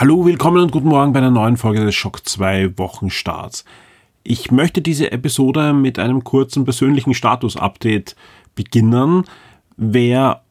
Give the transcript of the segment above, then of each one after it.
Hallo, willkommen und guten Morgen bei einer neuen Folge des Schock 2 Wochenstarts. Ich möchte diese Episode mit einem kurzen persönlichen Status-Update beginnen. Wer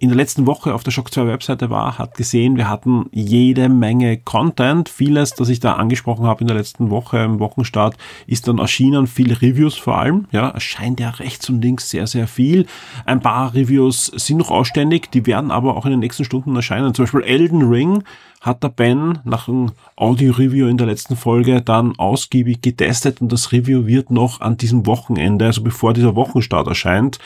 in der letzten Woche auf der Shock 2 Webseite war, hat gesehen, wir hatten jede Menge Content. Vieles, das ich da angesprochen habe in der letzten Woche im Wochenstart, ist dann erschienen. Viele Reviews vor allem. Ja, erscheint ja rechts und links sehr, sehr viel. Ein paar Reviews sind noch ausständig, die werden aber auch in den nächsten Stunden erscheinen. Zum Beispiel Elden Ring hat der Ben nach einem Audio-Review in der letzten Folge dann ausgiebig getestet und das Review wird noch an diesem Wochenende, also bevor dieser Wochenstart erscheint,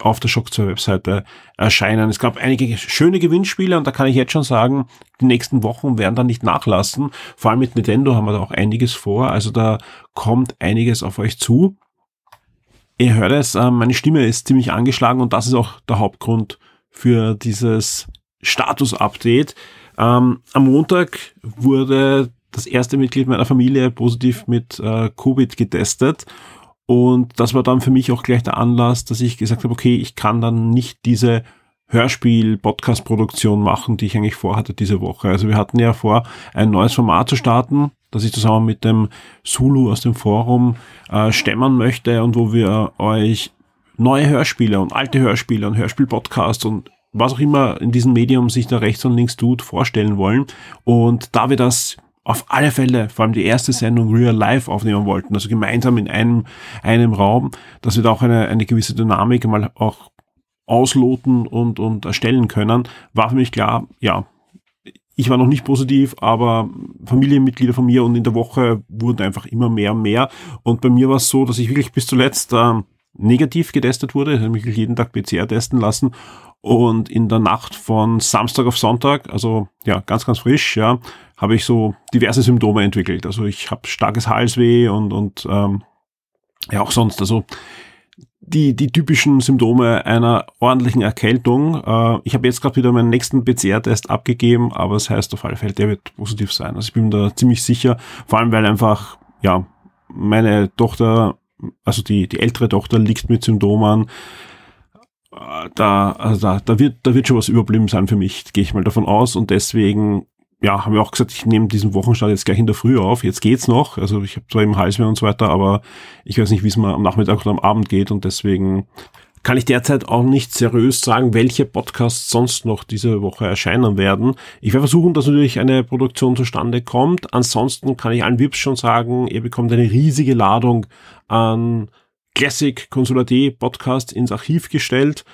auf der Shock 2 Webseite erscheinen. Es gab einige schöne Gewinnspiele und da kann ich jetzt schon sagen, die nächsten Wochen werden dann nicht nachlassen. Vor allem mit Nintendo haben wir da auch einiges vor. Also da kommt einiges auf euch zu. Ihr hört es, äh, meine Stimme ist ziemlich angeschlagen und das ist auch der Hauptgrund für dieses Status-Update. Ähm, am Montag wurde das erste Mitglied meiner Familie positiv mit äh, Covid getestet und das war dann für mich auch gleich der Anlass, dass ich gesagt habe, okay, ich kann dann nicht diese Hörspiel-Podcast-Produktion machen, die ich eigentlich vorhatte diese Woche. Also wir hatten ja vor, ein neues Format zu starten, das ich zusammen mit dem Zulu aus dem Forum äh, stemmen möchte und wo wir euch neue Hörspiele und alte Hörspiele und Hörspiel-Podcasts und was auch immer in diesem Medium sich da rechts und links tut, vorstellen wollen. Und da wir das auf alle Fälle, vor allem die erste Sendung Real Life aufnehmen wollten, also gemeinsam in einem, einem Raum, dass wir da auch eine, eine gewisse Dynamik mal auch ausloten und, und erstellen können, war für mich klar, ja, ich war noch nicht positiv, aber Familienmitglieder von mir und in der Woche wurden einfach immer mehr und mehr. Und bei mir war es so, dass ich wirklich bis zuletzt äh, negativ getestet wurde. Ich habe mich jeden Tag PCR testen lassen und in der Nacht von Samstag auf Sonntag, also ja, ganz, ganz frisch, ja, habe ich so diverse Symptome entwickelt. Also ich habe starkes Halsweh und, und ähm, ja auch sonst. Also die, die typischen Symptome einer ordentlichen Erkältung. Äh, ich habe jetzt gerade wieder meinen nächsten PCR-Test abgegeben, aber es das heißt auf alle Fälle, der wird positiv sein. Also ich bin da ziemlich sicher, vor allem weil einfach, ja, meine Tochter, also die, die ältere Tochter liegt mit Symptomen, da, also da, da wird, da wird schon was überblieben sein für mich, gehe ich mal davon aus. Und deswegen, ja, haben wir auch gesagt, ich nehme diesen Wochenstart jetzt gleich in der Früh auf. Jetzt geht's noch. Also ich habe zwar im Hals mehr und so weiter, aber ich weiß nicht, wie es mir am Nachmittag oder am Abend geht. Und deswegen kann ich derzeit auch nicht seriös sagen, welche Podcasts sonst noch diese Woche erscheinen werden. Ich werde versuchen, dass natürlich eine Produktion zustande kommt. Ansonsten kann ich allen Vips schon sagen, ihr bekommt eine riesige Ladung an Classic Consular.de Podcast ins Archiv gestellt.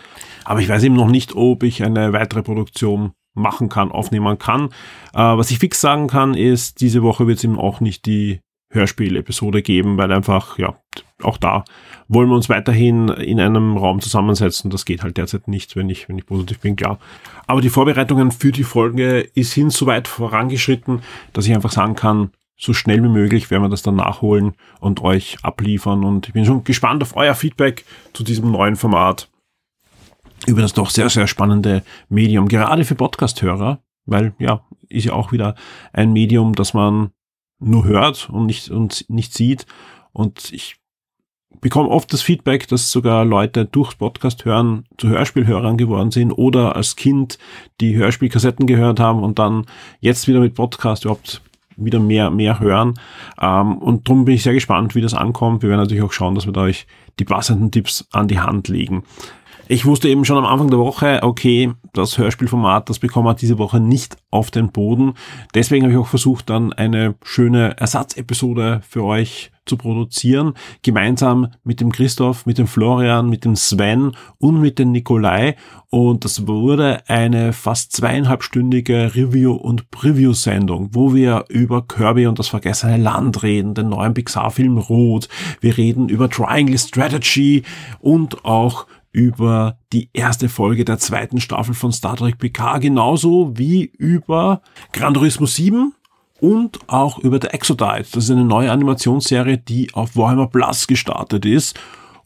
Aber ich weiß eben noch nicht, ob ich eine weitere Produktion machen kann, aufnehmen kann. Äh, was ich fix sagen kann, ist, diese Woche wird es eben auch nicht die Hörspiel-Episode geben, weil einfach, ja, auch da wollen wir uns weiterhin in einem Raum zusammensetzen. Das geht halt derzeit nicht, wenn ich, wenn ich positiv bin, klar. Aber die Vorbereitungen für die Folge ist hin so weit vorangeschritten, dass ich einfach sagen kann, so schnell wie möglich werden wir das dann nachholen und euch abliefern. Und ich bin schon gespannt auf euer Feedback zu diesem neuen Format über das doch sehr, sehr spannende Medium, gerade für Podcast-Hörer, weil ja, ist ja auch wieder ein Medium, das man nur hört und nicht, und nicht sieht. Und ich bekomme oft das Feedback, dass sogar Leute durch Podcast hören zu Hörspielhörern geworden sind oder als Kind die Hörspielkassetten gehört haben und dann jetzt wieder mit Podcast überhaupt wieder mehr, mehr hören. Ähm, und darum bin ich sehr gespannt, wie das ankommt. Wir werden natürlich auch schauen, dass wir da euch die passenden Tipps an die Hand legen. Ich wusste eben schon am Anfang der Woche, okay, das Hörspielformat, das bekommen wir diese Woche nicht auf den Boden. Deswegen habe ich auch versucht, dann eine schöne Ersatzepisode für euch zu produzieren, gemeinsam mit dem Christoph, mit dem Florian, mit dem Sven und mit dem Nikolai. Und das wurde eine fast zweieinhalbstündige Review- und Preview-Sendung, wo wir über Kirby und das vergessene Land reden, den neuen Pixar-Film Rot. Wir reden über Triangle Strategy und auch über die erste Folge der zweiten Staffel von Star Trek PK, genauso wie über Gran Turismo 7 und auch über The Exodite. Das ist eine neue Animationsserie, die auf Warhammer Plus gestartet ist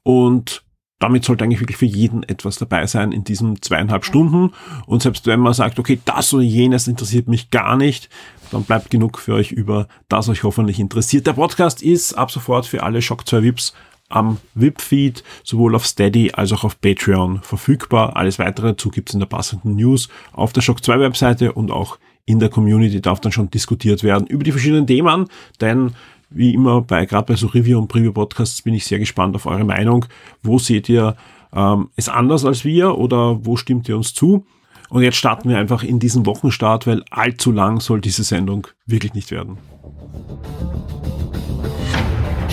und damit sollte eigentlich wirklich für jeden etwas dabei sein in diesen zweieinhalb Stunden. Und selbst wenn man sagt, okay, das oder jenes interessiert mich gar nicht, dann bleibt genug für euch über, das euch hoffentlich interessiert. Der Podcast ist ab sofort für alle Shock 2 VIPs am VIP-Feed, sowohl auf Steady als auch auf Patreon verfügbar. Alles weitere dazu gibt's in der passenden News auf der Shock 2 Webseite und auch in der Community darf dann schon diskutiert werden über die verschiedenen Themen, denn wie immer bei gerade bei so Review und Preview Podcasts bin ich sehr gespannt auf eure Meinung. Wo seht ihr ähm, es anders als wir oder wo stimmt ihr uns zu? Und jetzt starten wir einfach in diesen Wochenstart, weil allzu lang soll diese Sendung wirklich nicht werden.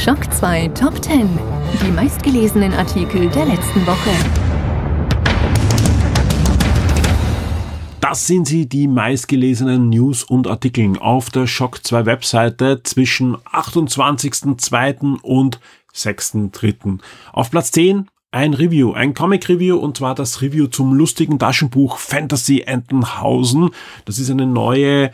Schock 2 Top 10. Die meistgelesenen Artikel der letzten Woche. Das sind sie, die meistgelesenen News und Artikeln auf der Shock 2 Webseite zwischen 28.02. und 6.03. Auf Platz 10 ein Review, ein Comic-Review und zwar das Review zum lustigen Taschenbuch Fantasy Entenhausen. Das ist eine neue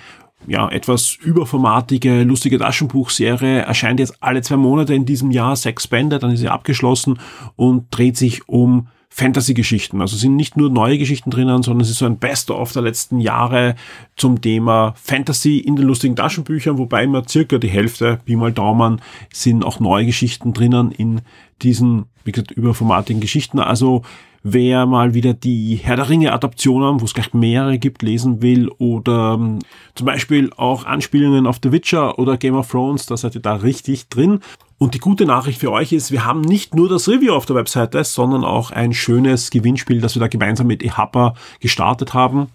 ja, etwas überformatige, lustige Taschenbuchserie erscheint jetzt alle zwei Monate in diesem Jahr, sechs Bände, dann ist sie abgeschlossen und dreht sich um Fantasy-Geschichten. Also sind nicht nur neue Geschichten drinnen, sondern es ist so ein Best-of der letzten Jahre zum Thema Fantasy in den lustigen Taschenbüchern, wobei immer circa die Hälfte, wie mal Daumen, sind auch neue Geschichten drinnen in diesen, wie gesagt, überformatigen Geschichten. Also wer mal wieder die Herr der Ringe Adaptionen, wo es gleich mehrere gibt, lesen will oder ähm, zum Beispiel auch Anspielungen auf The Witcher oder Game of Thrones, da seid ihr da richtig drin. Und die gute Nachricht für euch ist, wir haben nicht nur das Review auf der Webseite, sondern auch ein schönes Gewinnspiel, das wir da gemeinsam mit eHappa gestartet haben.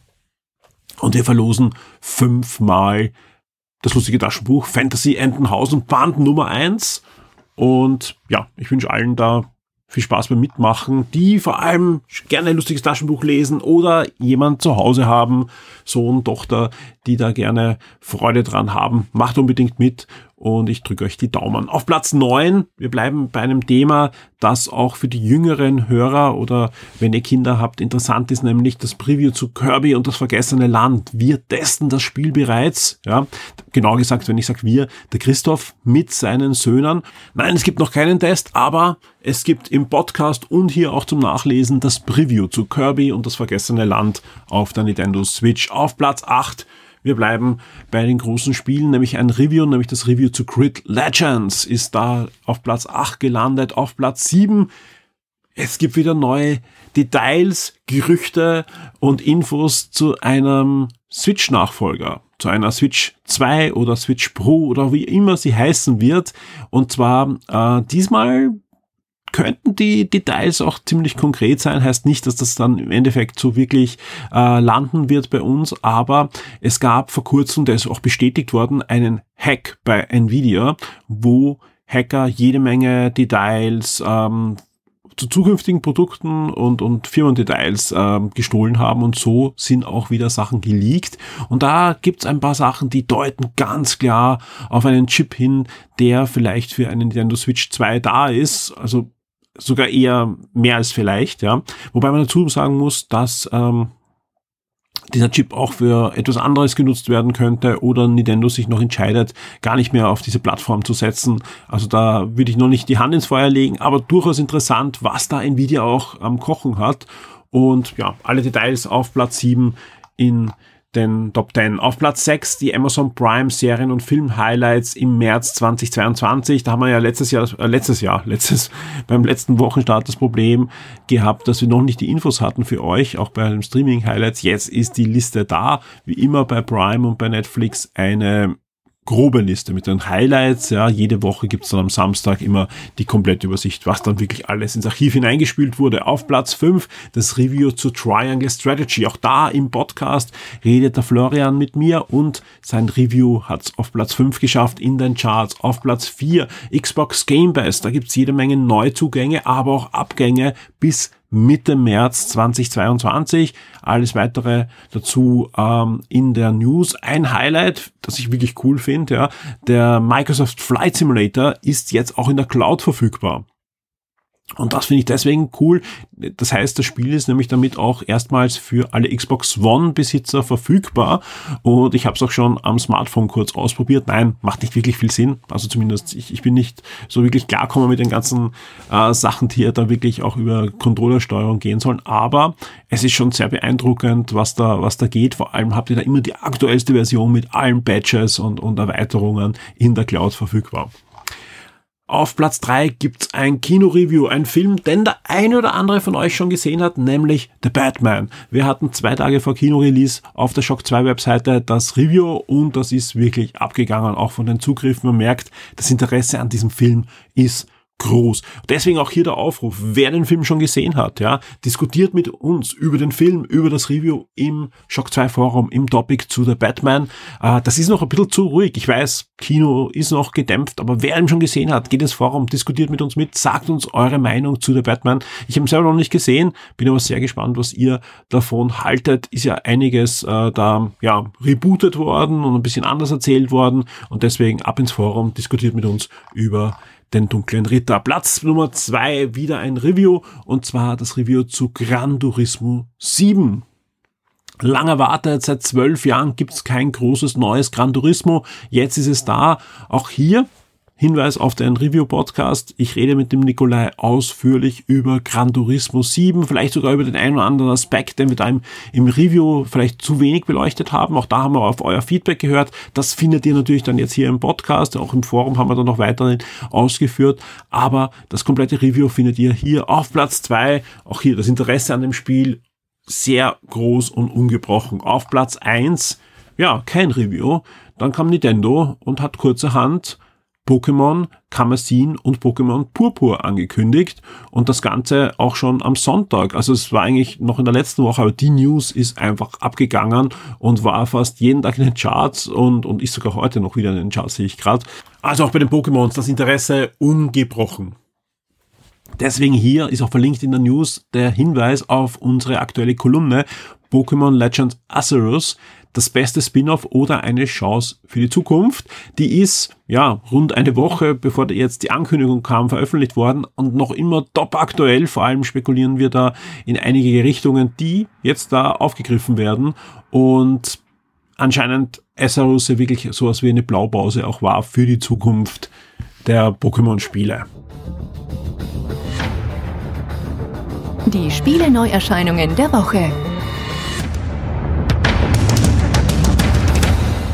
Und wir verlosen fünfmal das lustige Taschenbuch Fantasy Entenhausen Band Nummer eins. Und ja, ich wünsche allen da viel Spaß beim Mitmachen, die vor allem gerne ein lustiges Taschenbuch lesen oder jemand zu Hause haben, Sohn, Tochter, die da gerne Freude dran haben. Macht unbedingt mit und ich drücke euch die Daumen. Auf Platz neun. wir bleiben bei einem Thema, das auch für die jüngeren Hörer oder wenn ihr Kinder habt, interessant ist, nämlich das Preview zu Kirby und das vergessene Land. Wir testen das Spiel bereits, ja, genau gesagt, wenn ich sage wir, der Christoph mit seinen Söhnen. Nein, es gibt noch keinen Test, aber es gibt im Podcast und hier auch zum Nachlesen das Preview zu Kirby und das vergessene Land auf der Nintendo Switch. Auf Platz acht wir bleiben bei den großen Spielen, nämlich ein Review, nämlich das Review zu Grid Legends ist da auf Platz 8 gelandet, auf Platz 7 es gibt wieder neue Details, Gerüchte und Infos zu einem Switch-Nachfolger, zu einer Switch 2 oder Switch Pro oder wie immer sie heißen wird. Und zwar äh, diesmal könnten die Details auch ziemlich konkret sein. Heißt nicht, dass das dann im Endeffekt so wirklich äh, landen wird bei uns, aber es gab vor kurzem, der ist auch bestätigt worden, einen Hack bei Nvidia, wo Hacker jede Menge Details ähm, zu zukünftigen Produkten und, und Firmendetails äh, gestohlen haben und so sind auch wieder Sachen geleakt. Und da gibt's ein paar Sachen, die deuten ganz klar auf einen Chip hin, der vielleicht für einen Nintendo Switch 2 da ist. Also sogar eher mehr als vielleicht, ja. Wobei man dazu sagen muss, dass ähm, dieser Chip auch für etwas anderes genutzt werden könnte oder Nintendo sich noch entscheidet, gar nicht mehr auf diese Plattform zu setzen. Also da würde ich noch nicht die Hand ins Feuer legen, aber durchaus interessant, was da Nvidia auch am Kochen hat. Und ja, alle Details auf Platz 7 in den Top 10. Auf Platz 6 die Amazon Prime Serien und Film Highlights im März 2022. Da haben wir ja letztes Jahr, äh, letztes Jahr, letztes, beim letzten Wochenstart das Problem gehabt, dass wir noch nicht die Infos hatten für euch, auch bei den Streaming Highlights. Jetzt ist die Liste da, wie immer bei Prime und bei Netflix eine grobe Liste mit den Highlights. Ja, jede Woche gibt's dann am Samstag immer die komplette Übersicht, was dann wirklich alles ins Archiv hineingespült wurde. Auf Platz 5 das Review zu Triangle Strategy. Auch da im Podcast redet der Florian mit mir und sein Review hat's auf Platz 5 geschafft in den Charts. Auf Platz 4 Xbox Game Pass. Da gibt's jede Menge Neuzugänge, aber auch Abgänge bis Mitte März 2022. Alles weitere dazu ähm, in der News. Ein Highlight, das ich wirklich cool finde, ja, der Microsoft Flight Simulator ist jetzt auch in der Cloud verfügbar. Und das finde ich deswegen cool. Das heißt, das Spiel ist nämlich damit auch erstmals für alle Xbox One-Besitzer verfügbar. Und ich habe es auch schon am Smartphone kurz ausprobiert. Nein, macht nicht wirklich viel Sinn. Also zumindest, ich, ich bin nicht so wirklich klarkommen mit den ganzen äh, Sachen, die ja da wirklich auch über Controllersteuerung gehen sollen. Aber es ist schon sehr beeindruckend, was da, was da geht. Vor allem habt ihr da immer die aktuellste Version mit allen Patches und, und Erweiterungen in der Cloud verfügbar. Auf Platz drei gibt's ein Kino-Review, ein Film, den der eine oder andere von euch schon gesehen hat, nämlich The Batman. Wir hatten zwei Tage vor Kino-Release auf der Shock 2 Webseite das Review und das ist wirklich abgegangen, auch von den Zugriffen. Man merkt, das Interesse an diesem Film ist groß. Deswegen auch hier der Aufruf, wer den Film schon gesehen hat, ja, diskutiert mit uns über den Film, über das Review im Shock 2 Forum, im Topic zu The Batman. Äh, das ist noch ein bisschen zu ruhig. Ich weiß, Kino ist noch gedämpft, aber wer ihn schon gesehen hat, geht ins Forum, diskutiert mit uns mit, sagt uns eure Meinung zu The Batman. Ich habe ihn selber noch nicht gesehen, bin aber sehr gespannt, was ihr davon haltet. Ist ja einiges äh, da ja rebootet worden und ein bisschen anders erzählt worden und deswegen ab ins Forum, diskutiert mit uns über den dunklen Ritter. Platz Nummer zwei wieder ein Review und zwar das Review zu Gran Turismo 7. Lang erwartet, seit zwölf Jahren gibt's kein großes neues Gran Turismo. Jetzt ist es da. Auch hier Hinweis auf den Review-Podcast. Ich rede mit dem Nikolai ausführlich über Gran Turismo 7, vielleicht sogar über den einen oder anderen Aspekt, den wir da im, im Review vielleicht zu wenig beleuchtet haben. Auch da haben wir auf euer Feedback gehört. Das findet ihr natürlich dann jetzt hier im Podcast. Auch im Forum haben wir dann noch weiterhin ausgeführt. Aber das komplette Review findet ihr hier auf Platz zwei. Auch hier das Interesse an dem Spiel sehr groß und ungebrochen. Auf Platz eins ja, kein Review. Dann kam Nintendo und hat kurzerhand Pokémon Kamezin und Pokémon Purpur angekündigt und das Ganze auch schon am Sonntag. Also es war eigentlich noch in der letzten Woche, aber die News ist einfach abgegangen und war fast jeden Tag in den Charts und, und ist sogar heute noch wieder in den Charts, sehe ich gerade. Also auch bei den Pokémons das Interesse ungebrochen. Deswegen hier ist auch verlinkt in der News der Hinweis auf unsere aktuelle Kolumne Pokémon Legends Azerus, das beste Spin-off oder eine Chance für die Zukunft. Die ist ja rund eine Woche, bevor jetzt die Ankündigung kam, veröffentlicht worden und noch immer top aktuell. Vor allem spekulieren wir da in einige Richtungen, die jetzt da aufgegriffen werden und anscheinend Essaros wirklich sowas wie eine Blaupause auch war für die Zukunft der Pokémon-Spiele. Die Spiele-Neuerscheinungen der Woche.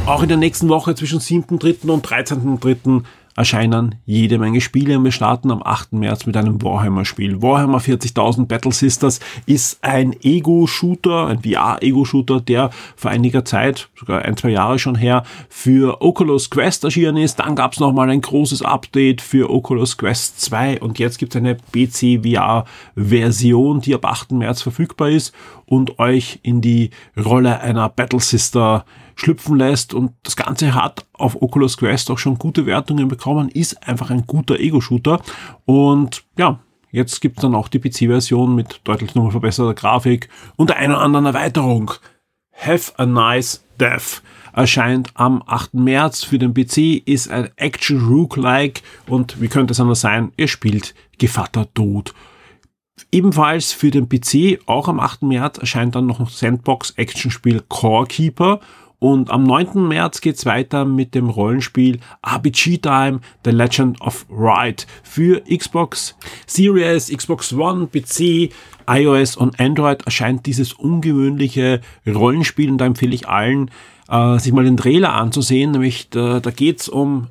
Auch in der nächsten Woche zwischen 7.3. und 13.3. erscheinen jede Menge Spiele und wir starten am 8. März mit einem Warhammer-Spiel. Warhammer 40.000 Battle Sisters ist ein Ego-Shooter, ein VR-Ego-Shooter, der vor einiger Zeit, sogar ein, zwei Jahre schon her, für Oculus Quest erschienen ist. Dann gab es nochmal ein großes Update für Oculus Quest 2 und jetzt gibt es eine PC-VR-Version, die ab 8. März verfügbar ist und euch in die Rolle einer Battle Sister schlüpfen lässt und das Ganze hat auf Oculus Quest auch schon gute Wertungen bekommen, ist einfach ein guter Ego-Shooter und ja, jetzt gibt es dann auch die PC-Version mit deutlich nochmal verbesserter Grafik und der einen oder anderen Erweiterung. Have a Nice Death erscheint am 8. März für den PC, ist ein Action Rook-like und wie könnte es anders sein, ihr spielt Gevatter Tod. Ebenfalls für den PC, auch am 8. März, erscheint dann noch ein Sandbox-Action-Spiel Core Keeper und am 9. März geht's weiter mit dem Rollenspiel RPG Time The Legend of Ride für Xbox Series, Xbox One, PC, iOS und Android erscheint dieses ungewöhnliche Rollenspiel und da empfehle ich allen, äh, sich mal den Trailer anzusehen, nämlich da, da geht's um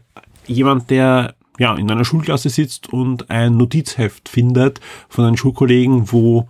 jemand, der ja, in einer Schulklasse sitzt und ein Notizheft findet von einem Schulkollegen, wo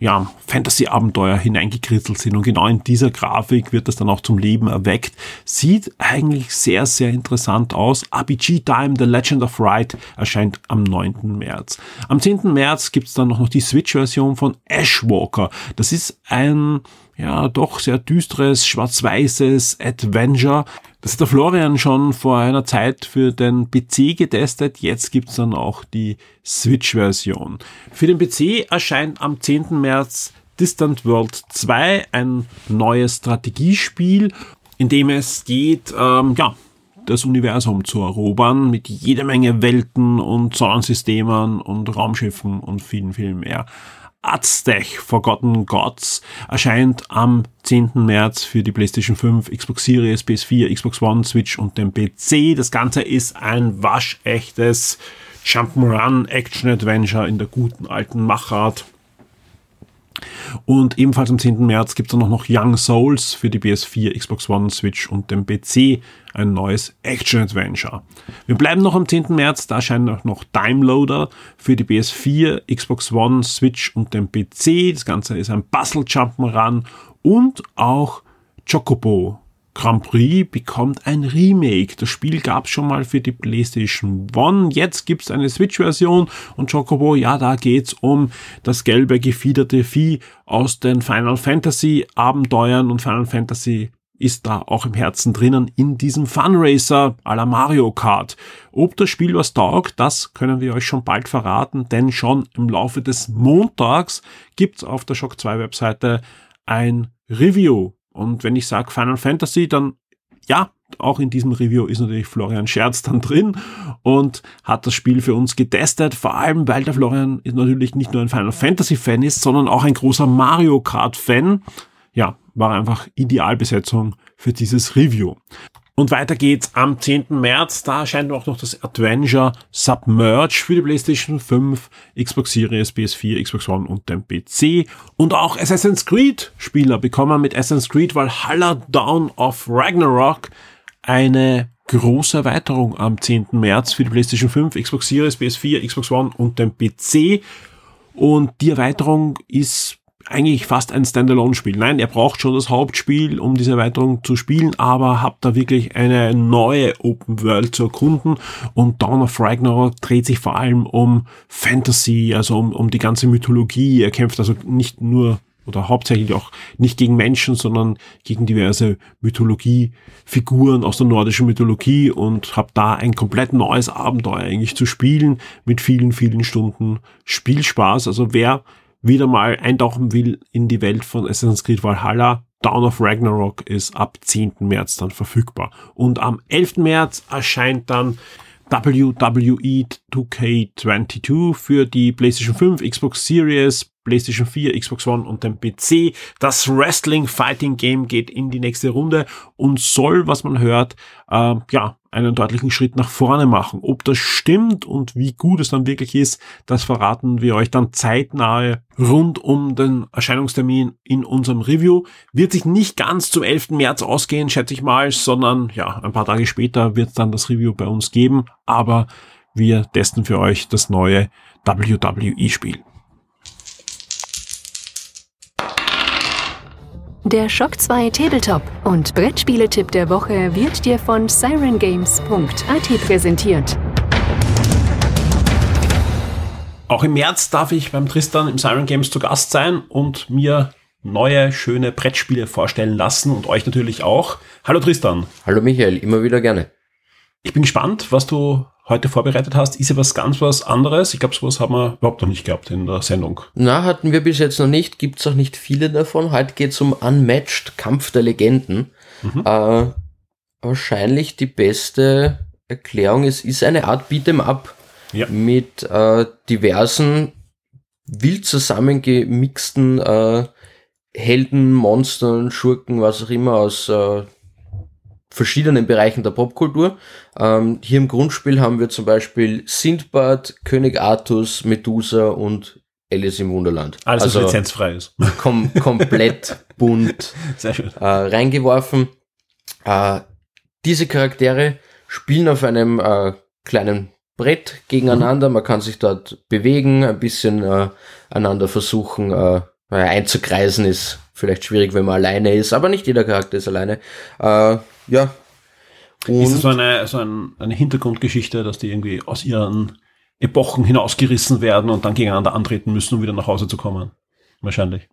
ja, Fantasy-Abenteuer hineingekritzelt sind. Und genau in dieser Grafik wird das dann auch zum Leben erweckt. Sieht eigentlich sehr, sehr interessant aus. RPG Time, The Legend of Ride erscheint am 9. März. Am 10. März gibt's dann noch die Switch-Version von Ashwalker. Das ist ein ja, doch sehr düsteres, schwarz-weißes Adventure. Das hat der Florian schon vor einer Zeit für den PC getestet. Jetzt gibt's dann auch die Switch-Version. Für den PC erscheint am 10. März Distant World 2, ein neues Strategiespiel, in dem es geht, ähm, ja, das Universum zu erobern mit jede Menge Welten und Sonnensystemen und Raumschiffen und vielen, vielen mehr. Aztech Forgotten Gods erscheint am 10. März für die PlayStation 5, Xbox Series, PS4, Xbox One, Switch und den PC. Das Ganze ist ein waschechtes Jump'n'Run Action Adventure in der guten alten Machart. Und ebenfalls am 10. März gibt es dann noch Young Souls für die PS4, Xbox One, Switch und den PC. Ein neues Action-Adventure. Wir bleiben noch am 10. März, da erscheint auch noch Time Loader für die PS4, Xbox One, Switch und den PC. Das Ganze ist ein Puzzle Jump'n'Run und auch Chocobo Grand Prix bekommt ein Remake. Das Spiel gab es schon mal für die PlayStation One. Jetzt gibt es eine Switch-Version und Chocobo, ja, da geht's um das gelbe gefiederte Vieh aus den Final Fantasy Abenteuern und Final Fantasy ist da auch im Herzen drinnen in diesem Funracer à la Mario Kart. Ob das Spiel was taugt, das können wir euch schon bald verraten, denn schon im Laufe des Montags gibt's auf der Shock 2 Webseite ein Review und wenn ich sage Final Fantasy, dann ja, auch in diesem Review ist natürlich Florian Scherz dann drin und hat das Spiel für uns getestet, vor allem weil der Florian natürlich nicht nur ein Final Fantasy Fan ist, sondern auch ein großer Mario Kart Fan. Ja, war einfach Idealbesetzung für dieses Review. Und weiter geht's am 10. März. Da erscheint auch noch das Adventure Submerge für die PlayStation 5, Xbox Series, PS4, Xbox One und den PC. Und auch Assassin's Creed Spieler bekommen mit Assassin's Creed Valhalla Dawn of Ragnarok eine große Erweiterung am 10. März für die PlayStation 5, Xbox Series, PS4, Xbox One und den PC. Und die Erweiterung ist eigentlich fast ein Standalone-Spiel. Nein, er braucht schon das Hauptspiel, um diese Erweiterung zu spielen, aber habt da wirklich eine neue Open World zu erkunden und Dawn of Ragnarok dreht sich vor allem um Fantasy, also um, um die ganze Mythologie. Er kämpft also nicht nur oder hauptsächlich auch nicht gegen Menschen, sondern gegen diverse Mythologiefiguren aus der nordischen Mythologie und habe da ein komplett neues Abenteuer eigentlich zu spielen mit vielen, vielen Stunden Spielspaß. Also wer wieder mal eintauchen will in die Welt von Assassin's Creed Valhalla, Dawn of Ragnarok ist ab 10. März dann verfügbar. Und am 11. März erscheint dann WWE 2K22 für die PlayStation 5, Xbox Series, PlayStation 4, Xbox One und den PC. Das Wrestling Fighting Game geht in die nächste Runde und soll, was man hört, äh, ja, einen deutlichen Schritt nach vorne machen. Ob das stimmt und wie gut es dann wirklich ist, das verraten wir euch dann zeitnahe rund um den Erscheinungstermin in unserem Review. Wird sich nicht ganz zum 11. März ausgehen, schätze ich mal, sondern ja, ein paar Tage später wird es dann das Review bei uns geben, aber wir testen für euch das neue WWE-Spiel. Der Shock 2 Tabletop und Brettspieletipp der Woche wird dir von sirengames.at präsentiert. Auch im März darf ich beim Tristan im Siren Games zu Gast sein und mir neue, schöne Brettspiele vorstellen lassen und euch natürlich auch. Hallo Tristan. Hallo Michael, immer wieder gerne. Ich bin gespannt, was du heute vorbereitet hast, ist ja was ganz was anderes. Ich glaube, sowas haben wir überhaupt noch nicht gehabt in der Sendung. Na, hatten wir bis jetzt noch nicht. Gibt es auch nicht viele davon. Heute geht es um Unmatched, Kampf der Legenden. Mhm. Äh, wahrscheinlich die beste Erklärung. Es ist eine Art Beat'em Up ja. mit äh, diversen wild zusammengemixten äh, Helden, Monstern, Schurken, was auch immer aus äh, verschiedenen Bereichen der Popkultur. Ähm, hier im Grundspiel haben wir zum Beispiel Sindbad, König Artus, Medusa und Alice im Wunderland. Alles, was also, lizenzfrei ist. Kom komplett bunt äh, reingeworfen. Äh, diese Charaktere spielen auf einem äh, kleinen Brett gegeneinander. Mhm. Man kann sich dort bewegen, ein bisschen äh, einander versuchen äh, einzukreisen ist vielleicht schwierig, wenn man alleine ist, aber nicht jeder Charakter ist alleine. Ja. Und ist das so eine, so ein, eine Hintergrundgeschichte, dass die irgendwie aus ihren Epochen hinausgerissen werden und dann gegeneinander antreten müssen, um wieder nach Hause zu kommen? Wahrscheinlich.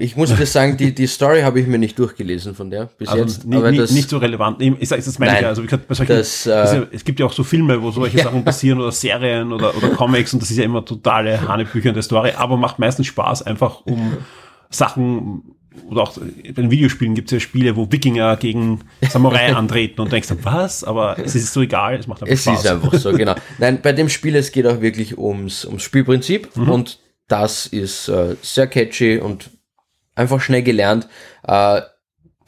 Ich muss dir sagen, die, die Story habe ich mir nicht durchgelesen von der bis also jetzt. aber nicht, das, nicht so relevant. Ich sage, das meine ich ja. Also, bei solchen, das, äh, es gibt ja auch so Filme, wo solche ja. Sachen passieren oder Serien oder, oder Comics und das ist ja immer totale Hanebücher in der Story, aber macht meistens Spaß, einfach um Sachen oder auch bei den Videospielen gibt es ja Spiele, wo Wikinger gegen Samurai antreten und denkst was? Aber es ist so egal, es macht einfach Es Spaß. ist einfach so, genau. Nein, bei dem Spiel, es geht auch wirklich ums, ums Spielprinzip Mhm. und das ist äh, sehr catchy und einfach schnell gelernt. Äh,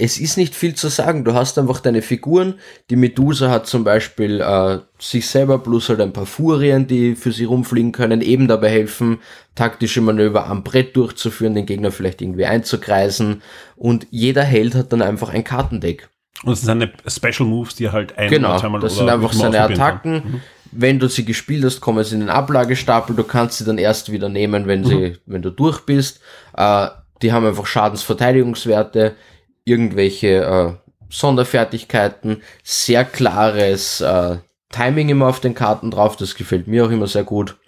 es ist nicht viel zu sagen. Du hast einfach deine Figuren. Die Medusa hat zum Beispiel äh, sich selber plus halt ein paar Furien, die für sie rumfliegen können, eben dabei helfen, taktische Manöver am Brett durchzuführen, den Gegner vielleicht irgendwie einzukreisen. Und jeder Held hat dann einfach ein Kartendeck. Und es sind seine Special Moves, die er halt ein Genau, das sind einfach seine. Attacken. Wenn du sie gespielt hast, kommen sie in den Ablagestapel. Du kannst sie dann erst wieder nehmen, wenn sie, wenn du durch bist. Äh, die haben einfach Schadensverteidigungswerte, irgendwelche äh, Sonderfertigkeiten, sehr klares äh, Timing immer auf den Karten drauf. Das gefällt mir auch immer sehr gut.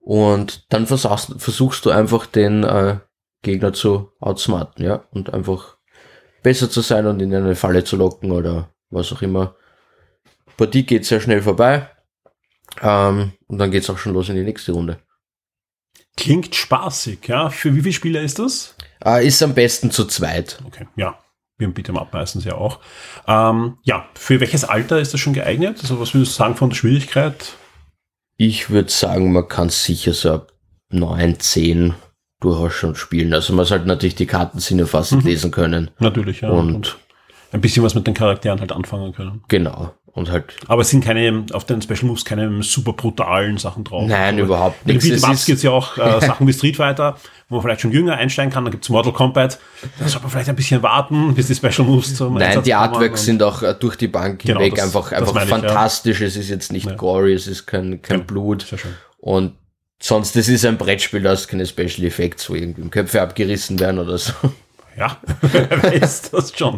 Und dann versuchst, versuchst du einfach den äh, Gegner zu outsmarten, ja, und einfach besser zu sein und in eine Falle zu locken oder was auch immer. Partie geht sehr schnell vorbei. Ähm, und dann geht's auch schon los in die nächste Runde. Klingt spaßig, ja. Für wie viele Spieler ist das? Äh, ist am besten zu zweit. Okay, ja. Wir Beat'em Up meistens ja auch. Ähm, ja, für welches Alter ist das schon geeignet? Also was würdest du sagen von der Schwierigkeit? Ich würde sagen, man kann sicher so ab 9, 10 durchaus schon spielen. Also man sollte natürlich die Karten sinnefassend lesen können. Natürlich, ja. Und ein bisschen was mit den Charakteren halt anfangen können. genau. Und halt, Aber es sind keine, auf den Special Moves keine super brutalen Sachen drauf. Nein, Aber überhaupt Bei den nichts. Es Beat'em gibt es ja auch äh, Sachen wie Street Fighter, wo man vielleicht schon jünger einsteigen kann. Dann gibt's Mortal Kombat. Da sollte man vielleicht ein bisschen warten, bis die Special Moves zum nein, Einsatz die. Artworks sind auch äh, durch die Bank Genau, hinweg das- einfach, einfach ich, ja. fantastisch. Es ist jetzt nicht Ja. gory, es ist kein, kein Ja. Blut. Sehr schön. Und sonst, das ist ein Brettspiel, da hast keine Special Effects, wo irgendwie Köpfe abgerissen werden oder so. Ja, wer weiß das schon.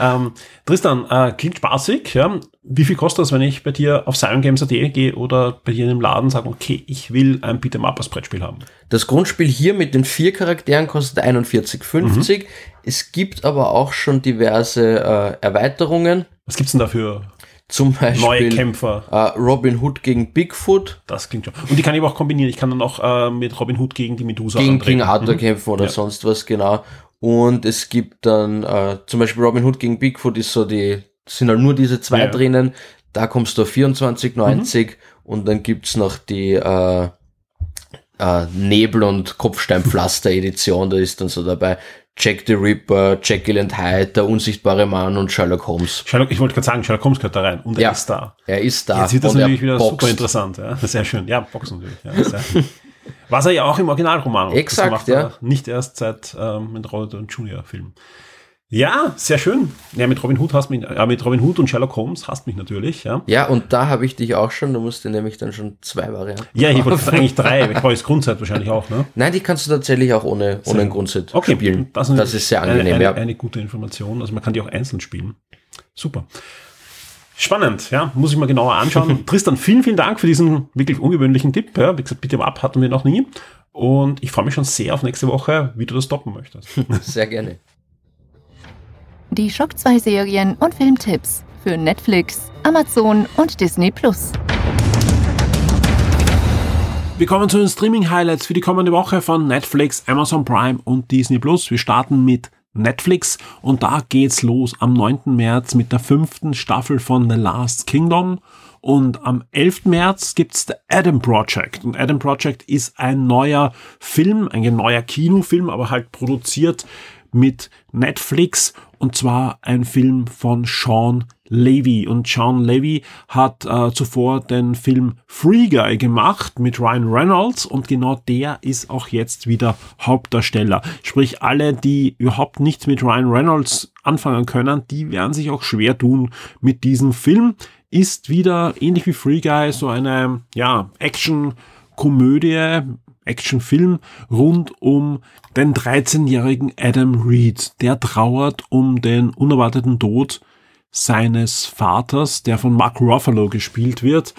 Ähm, Tristan, äh, klingt spaßig. Ja. Wie viel kostet das, wenn ich bei dir auf SionGames.at gehe oder bei dir in dem Laden sage, okay, ich will ein Beat'em Up als Brettspiel haben? Das Grundspiel hier mit den vier Charakteren kostet 41,50. Es gibt aber auch schon diverse äh, Erweiterungen. Was gibt's denn da für Zum neue Beispiel Kämpfer? äh, Robin Hood gegen Bigfoot, Das klingt schon. Und die kann ich aber auch kombinieren. Ich kann dann auch äh, mit Robin Hood gegen die Medusa gegen antreten. King Arthur Mhm. kämpfen oder Ja. sonst was, genau. Und es gibt dann äh, zum Beispiel Robin Hood gegen Bigfoot ist so die, sind halt nur diese zwei Ja. drinnen. Da kommst du auf 24,90 Mhm. und dann gibt's noch die äh, äh, Nebel- und Kopfsteinpflaster-Edition, da ist dann so dabei Jack the Ripper, Jekyll and Hyde, der unsichtbare Mann und Sherlock Holmes. Sherlock, ich wollte gerade sagen, Sherlock Holmes gehört da rein. Und er Ja. ist da. Er ist da. Jetzt wird das natürlich wieder boxt. super interessant. Ja? Sehr schön. Ja, Boxen natürlich. Ja, sehr. Was er ja auch im Originalroman macht. Exakt, das macht ja. Nicht erst seit ähm, mit Robert und Junior Film. Ja, sehr schön. Ja, mit Robin Hood hast mich, ja, mit Robin Hood und Sherlock Holmes hast mich natürlich, ja. Ja, und da habe ich dich auch schon, du musst dir nämlich dann schon zwei Varianten. Ja, ich wollte eigentlich drei, ich brauche jetzt Grundzeit wahrscheinlich auch, ne? Nein, die kannst du tatsächlich auch ohne, ohne ein Grundset Okay, spielen. Das, Das, ist sehr angenehm, eine, eine, ja. eine gute Information. Also man kann die auch einzeln spielen. Super. Spannend, ja, muss ich mal genauer anschauen. Tristan, vielen, vielen Dank für diesen wirklich ungewöhnlichen Tipp. Ja. Wie gesagt, bitte ab hatten wir noch nie. Und ich freue mich schon sehr auf nächste Woche, wie du das stoppen möchtest. Sehr gerne. Die Schock 2 Serien und Filmtipps für Netflix, Amazon und Disney Plus. Wir kommen zu den Streaming-Highlights für die kommende Woche von Netflix, Amazon Prime und Disney Plus. Wir starten mit Netflix und da geht's los am 9. März mit der fünften Staffel von The Last Kingdom. Und am 11. März gibt's The Adam Project. Und Adam Project ist ein neuer Film, ein neuer Kinofilm, aber halt produziert mit Netflix und zwar ein Film von Sean Levy. Und Sean Levy hat äh, zuvor den Film Free Guy gemacht mit Ryan Reynolds und genau der ist auch jetzt wieder Hauptdarsteller. Sprich, alle, die überhaupt nichts mit Ryan Reynolds anfangen können, die werden sich auch schwer tun mit diesem Film. Ist wieder ähnlich wie Free Guy so eine ja, Action-Komödie Actionfilm rund um den 13-jährigen Adam Reed. Der trauert um den unerwarteten Tod seines Vaters, der von Mark Ruffalo gespielt wird.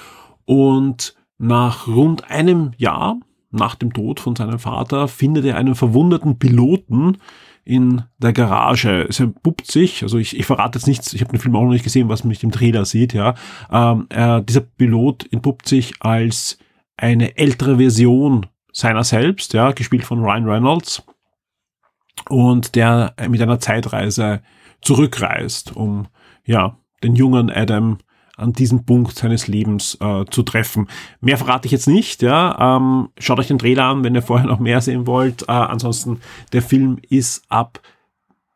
Und nach rund einem Jahr nach dem Tod von seinem Vater findet er einen verwundeten Piloten in der Garage. Es entpuppt sich, also ich, ich verrate jetzt nichts, ich habe den Film auch noch nicht gesehen, was man nicht im Trailer sieht, ja. Ähm, äh, dieser Pilot entpuppt sich als eine ältere Version seiner selbst, ja, gespielt von Ryan Reynolds. und der mit einer Zeitreise zurückreist, um ja den jungen Adam an diesem Punkt seines Lebens äh, zu treffen. Mehr verrate ich jetzt nicht. Ja, ähm, schaut euch den Trailer an, wenn ihr vorher noch mehr sehen wollt. Äh, ansonsten der Film ist ab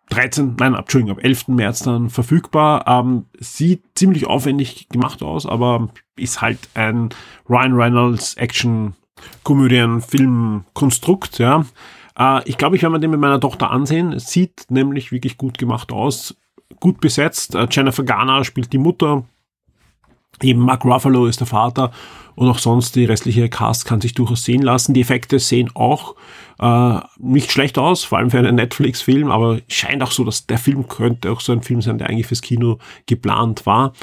13, nein, Entschuldigung, ab 11. März dann verfügbar. Ähm, sieht ziemlich aufwendig gemacht aus, aber ist halt ein Ryan Reynolds Action Komödien Film Konstrukt, ja. Äh, ich glaube, ich werde mir den mit meiner Tochter ansehen. Sieht nämlich wirklich gut gemacht aus. Gut besetzt. Äh, Jennifer Garner spielt die Mutter. Eben Mark Ruffalo ist der Vater und auch sonst die restliche Cast kann sich durchaus sehen lassen. Die Effekte sehen auch äh, nicht schlecht aus, vor allem für einen Netflix-Film, aber scheint auch so, dass der Film könnte auch so ein Film sein, der eigentlich fürs Kino geplant war.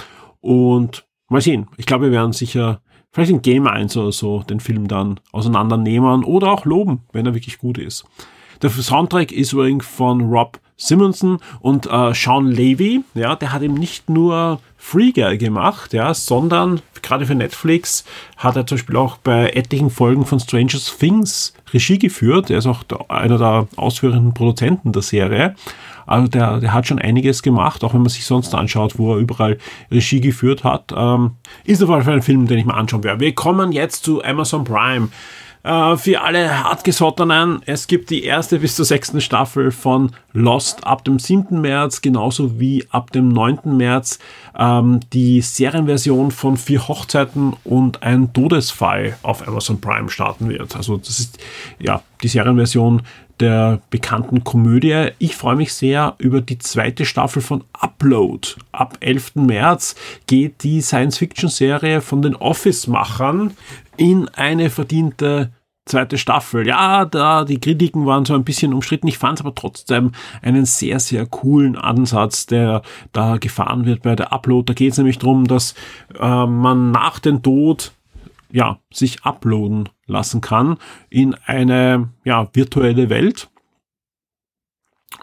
Und mal sehen. Ich glaube, wir werden sicher vielleicht in Game 1 oder so den Film dann auseinandernehmen oder auch loben, wenn er wirklich gut ist. Der Soundtrack ist übrigens von Rob Simonson und äh, Sean Levy, ja, der hat eben nicht nur Free Guy gemacht, ja, sondern gerade für Netflix hat er zum Beispiel auch bei etlichen Folgen von Stranger Things Regie geführt. Er ist auch der, einer der ausführenden Produzenten der Serie. Also der, der hat schon einiges gemacht, auch wenn man sich sonst anschaut, wo er überall Regie geführt hat. Ähm, ist auf jeden Fall ein Film, den ich mal anschauen werde. Wir kommen jetzt zu Amazon Prime. Äh, für alle Hartgesottenen, es gibt die erste bis zur sechsten Staffel von Lost ab dem 7. März, genauso wie ab dem 9. März ähm, die Serienversion von Vier Hochzeiten und ein Todesfall auf Amazon Prime starten wird. Also das ist ja die Serienversion der bekannten Komödie. Ich freue mich sehr über die zweite Staffel von Upload. Ab 11. März geht die Science-Fiction-Serie von den Office-Machern in eine verdiente zweite Staffel. Ja, da die Kritiken waren so ein bisschen umstritten. Ich fand es aber trotzdem einen sehr, sehr coolen Ansatz, der da gefahren wird bei der Upload. Da geht es nämlich darum, dass äh, man nach dem Tod ja, sich uploaden lassen kann in eine ja, virtuelle Welt.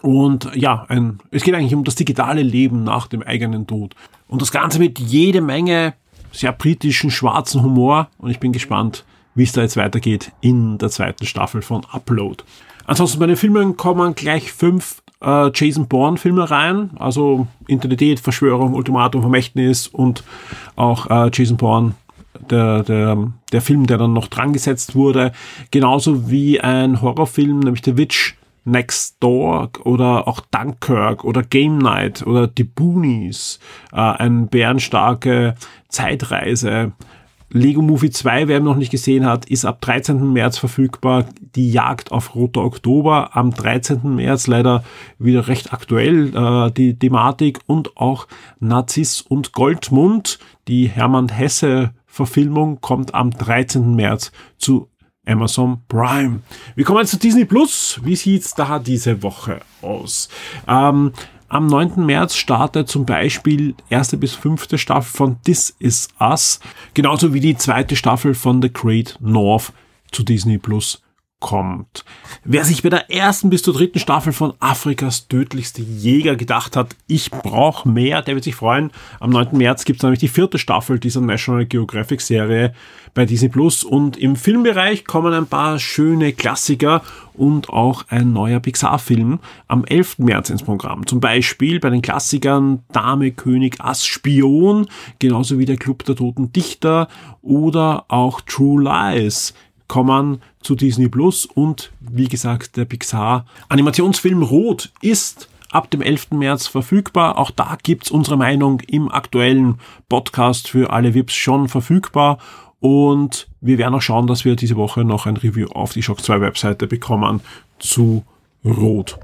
Und ja, ein, es geht eigentlich um das digitale Leben nach dem eigenen Tod. Und das Ganze mit jede Menge sehr britischen schwarzen Humor und ich bin gespannt, wie es da jetzt weitergeht in der zweiten Staffel von Upload. Ansonsten bei den Filmen kommen gleich fünf äh, Jason Bourne Filme rein, also Internetät, Verschwörung, Ultimatum, Vermächtnis und auch äh, Jason Bourne der, der, der Film, der dann noch dran gesetzt wurde, genauso wie ein Horrorfilm, nämlich The Witch Next Door oder auch Dunkirk oder Game Night oder Die Boonies, äh, ein bärenstarke Zeitreise. Lego Movie 2, wer ihn noch nicht gesehen hat, ist ab 13. März verfügbar. Die Jagd auf Roter Oktober am 13. März leider wieder recht aktuell äh, die Thematik und auch Narziss und Goldmund, die Hermann Hesse Verfilmung kommt am 13. März zu Amazon Prime. Wir kommen zu Disney Plus. Wie sieht's da diese Woche aus? Ähm, am 9. März startet zum Beispiel erste bis fünfte Staffel von This Is Us, genauso wie die zweite Staffel von The Great North zu Disney Plus kommt. Wer sich bei der ersten bis zur dritten Staffel von Afrikas tödlichste Jäger gedacht hat, ich brauche mehr, der wird sich freuen. Am 9. März gibt es nämlich die vierte Staffel dieser National Geographic Serie bei Disney Plus und im Filmbereich kommen ein paar schöne Klassiker und auch ein neuer Pixar-Film am 11. März ins Programm. Zum Beispiel bei den Klassikern Dame, König, Ass, Spion, genauso wie der Club der Toten Dichter oder auch True Lies kommen zu Disney Plus und wie gesagt der Pixar Animationsfilm Rot ist ab dem 11. März verfügbar. Auch da gibt's unsere Meinung im aktuellen Podcast für alle VIPs schon verfügbar. Und wir werden auch schauen, dass wir diese Woche noch ein Review auf die Shock 2 Webseite bekommen zu Rot.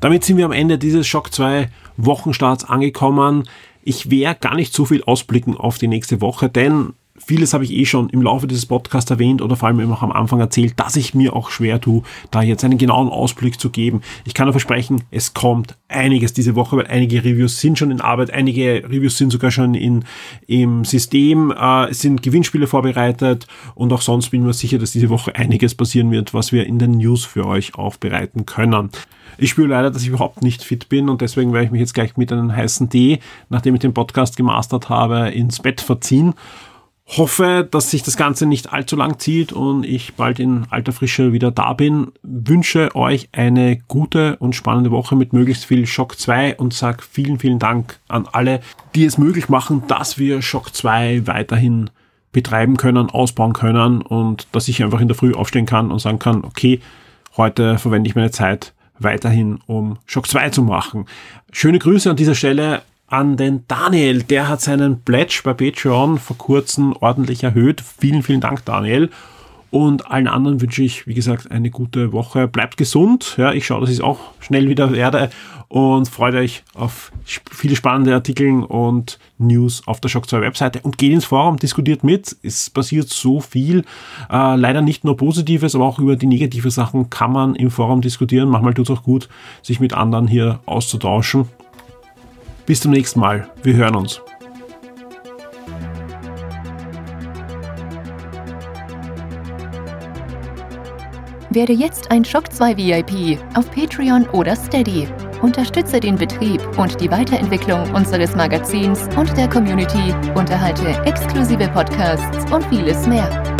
Damit sind wir am Ende dieses Shock 2 Wochenstarts angekommen. Ich werde gar nicht so viel ausblicken auf die nächste Woche, denn vieles habe ich eh schon im Laufe dieses Podcasts erwähnt oder vor allem auch am Anfang erzählt, dass ich mir auch schwer tue, da jetzt einen genauen Ausblick zu geben. Ich kann nur versprechen, es kommt einiges diese Woche, weil einige Reviews sind schon in Arbeit, einige Reviews sind sogar schon in, im System, äh, sind Gewinnspiele vorbereitet und auch sonst bin ich mir sicher, dass diese Woche einiges passieren wird, was wir in den News für euch aufbereiten können. Ich spüre leider, dass ich überhaupt nicht fit bin und deswegen werde ich mich jetzt gleich mit einem heißen Tee, nachdem ich den Podcast gemastert habe, ins Bett verziehen hoffe, dass sich das Ganze nicht allzu lang zieht und ich bald in alter Frische wieder da bin. Wünsche euch eine gute und spannende Woche mit möglichst viel Shock 2 und sag vielen, vielen Dank an alle, die es möglich machen, dass wir Shock 2 weiterhin betreiben können, ausbauen können und dass ich einfach in der Früh aufstehen kann und sagen kann, okay, heute verwende ich meine Zeit weiterhin, um Shock 2 zu machen. Schöne Grüße an dieser Stelle an den Daniel. Der hat seinen Pledge bei Patreon vor kurzem ordentlich erhöht. Vielen, vielen Dank, Daniel. Und allen anderen wünsche ich, wie gesagt, eine gute Woche. Bleibt gesund. Ja, ich schaue, dass ich es auch schnell wieder werde und freut euch auf viele spannende Artikel und News auf der Shock 2 Webseite und geht ins Forum, diskutiert mit. Es passiert so viel. Äh, leider nicht nur Positives, aber auch über die negative Sachen kann man im Forum diskutieren. Manchmal tut es auch gut, sich mit anderen hier auszutauschen. Bis zum nächsten Mal. Wir hören uns. Werde jetzt ein Shock 2 VIP auf Patreon oder Steady. Unterstütze den Betrieb und die Weiterentwicklung unseres Magazins und der Community, unterhalte exklusive Podcasts und vieles mehr.